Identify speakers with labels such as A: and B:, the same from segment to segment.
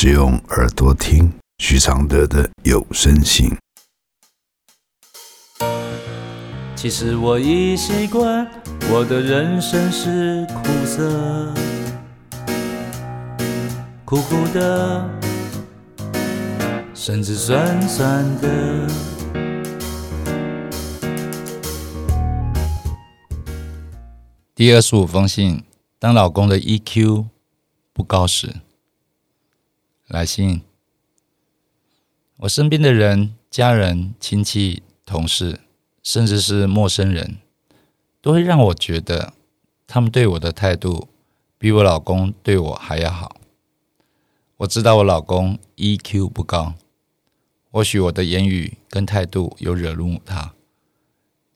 A: 只用耳朵听许常德的有声信。
B: 其实我已习惯，我的人生是苦涩，苦苦的，甚至酸酸的。
C: 第二十五封信：当老公的 EQ 不高时，来信。我身边的人、家人、亲戚、同事。甚至是陌生人，都会让我觉得他们对我的态度比我老公对我还要好。我知道我老公 EQ 不高，或许我的言语跟态度有惹怒他，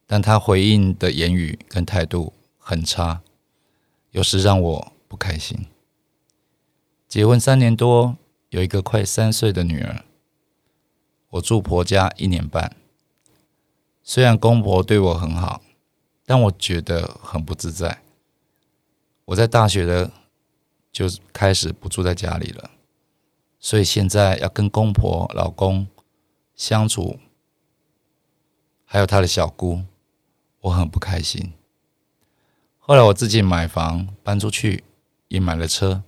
C: 但他回应的言语跟态度很差，有时让我不开心。结婚三年多，有一个快三岁的女儿，我住婆家一年半。虽然公婆对我很好，但我觉得很不自在。我在大学的就开始不住在家里了，所以现在要跟公婆、老公相处，还有他的小姑，我很不开心。后来我自己买房搬出去，也买了车，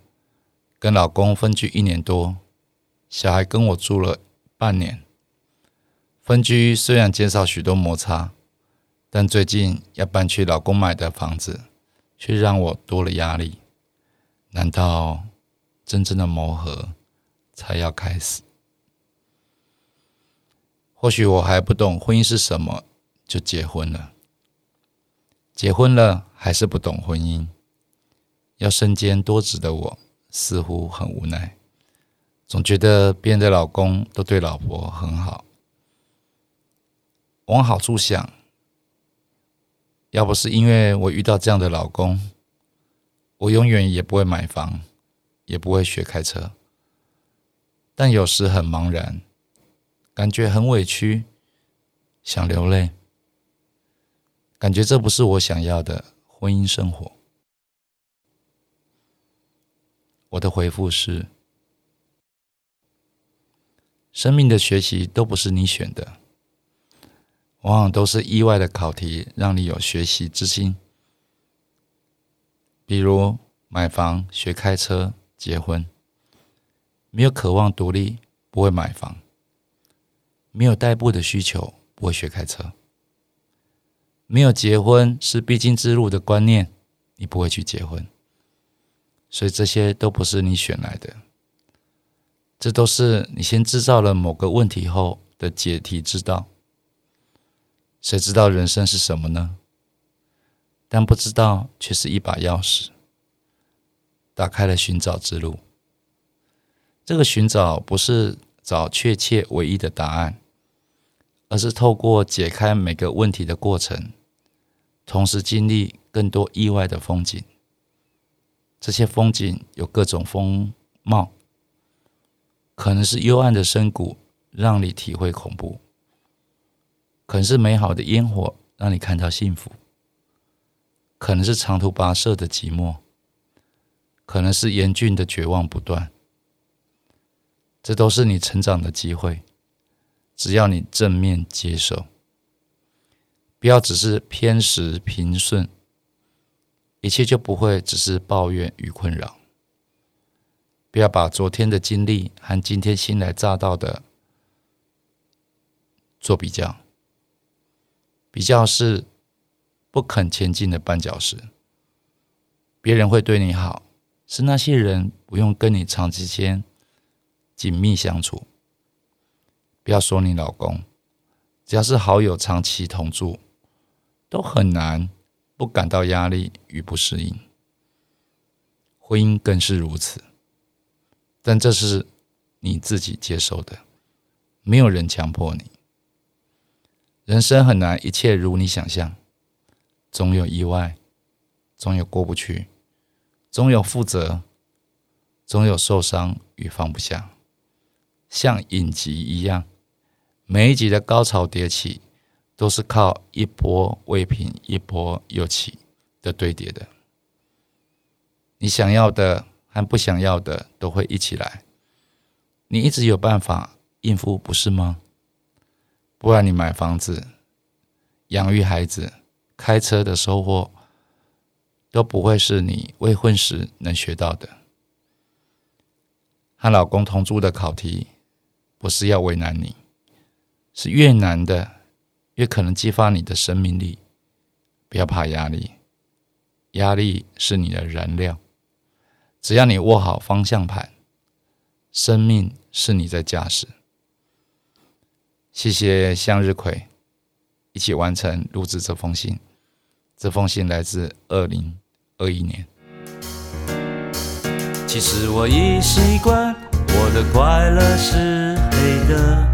C: 跟老公分居一年多，小孩跟我住了半年。分居虽然减少许多摩擦，但最近要搬去老公买的房子，却让我多了压力。难道真正的磨合才要开始？或许我还不懂婚姻是什么，就结婚了。结婚了还是不懂婚姻，要身兼多职的我，似乎很无奈。总觉得别人的老公都对老婆很好。往好处想，要不是因为我遇到这样的老公，我永远也不会买房，也不会学开车。但有时很茫然，感觉很委屈，想流泪，感觉这不是我想要的婚姻生活。我的回复是：生命的学习都不是你选的。往往都是意外的考题，让你有学习之心。比如买房、学开车、结婚，没有渴望独立，不会买房；没有代步的需求，不会学开车；没有结婚是必经之路的观念，你不会去结婚。所以这些都不是你选来的，这都是你先制造了某个问题后的解题之道。谁知道人生是什么呢？但不知道却是一把钥匙，打开了寻找之路。这个寻找不是找确切唯一的答案，而是透过解开每个问题的过程，同时经历更多意外的风景。这些风景有各种风貌，可能是幽暗的深谷，让你体会恐怖。可能是美好的烟火让你看到幸福，可能是长途跋涉的寂寞，可能是严峻的绝望不断。这都是你成长的机会，只要你正面接受，不要只是偏食平顺，一切就不会只是抱怨与困扰。不要把昨天的经历和今天新来乍到的做比较。比较是不肯前进的绊脚石。别人会对你好，是那些人不用跟你长时间紧密相处。不要说你老公，只要是好友长期同住，都很难不感到压力与不适应。婚姻更是如此，但这是你自己接受的，没有人强迫你。人生很难一切如你想象，总有意外，总有过不去，总有负责，总有受伤与放不下，像影集一样，每一集的高潮迭起，都是靠一波未平一波又起的堆叠的。你想要的和不想要的都会一起来，
D: 你一直有办法应付，不是吗？不然你买房子、养育孩子、开车的收获，都不会是你未婚时能学到的。和老公同住的考题，不是要为难你，是越难的越可能激发你的生命力。不要怕压力，压力是你的燃料。只要你握好方向盘，生命是你在驾驶。谢谢向日葵，一起完成录制这封信。这封信来自二零二一年。
C: 其实我已习惯，我的快乐是黑的，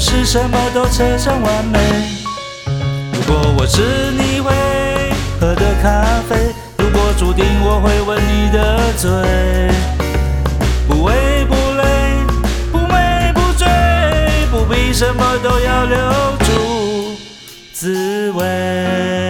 C: 是什么都扯上完美。如果我是你会喝的咖啡，如果注定我会吻你的嘴，不为不累，不美不醉，不必什么都要留住。滋味。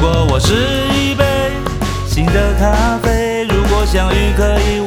C: 如果我是一杯新的咖啡，如果相遇可以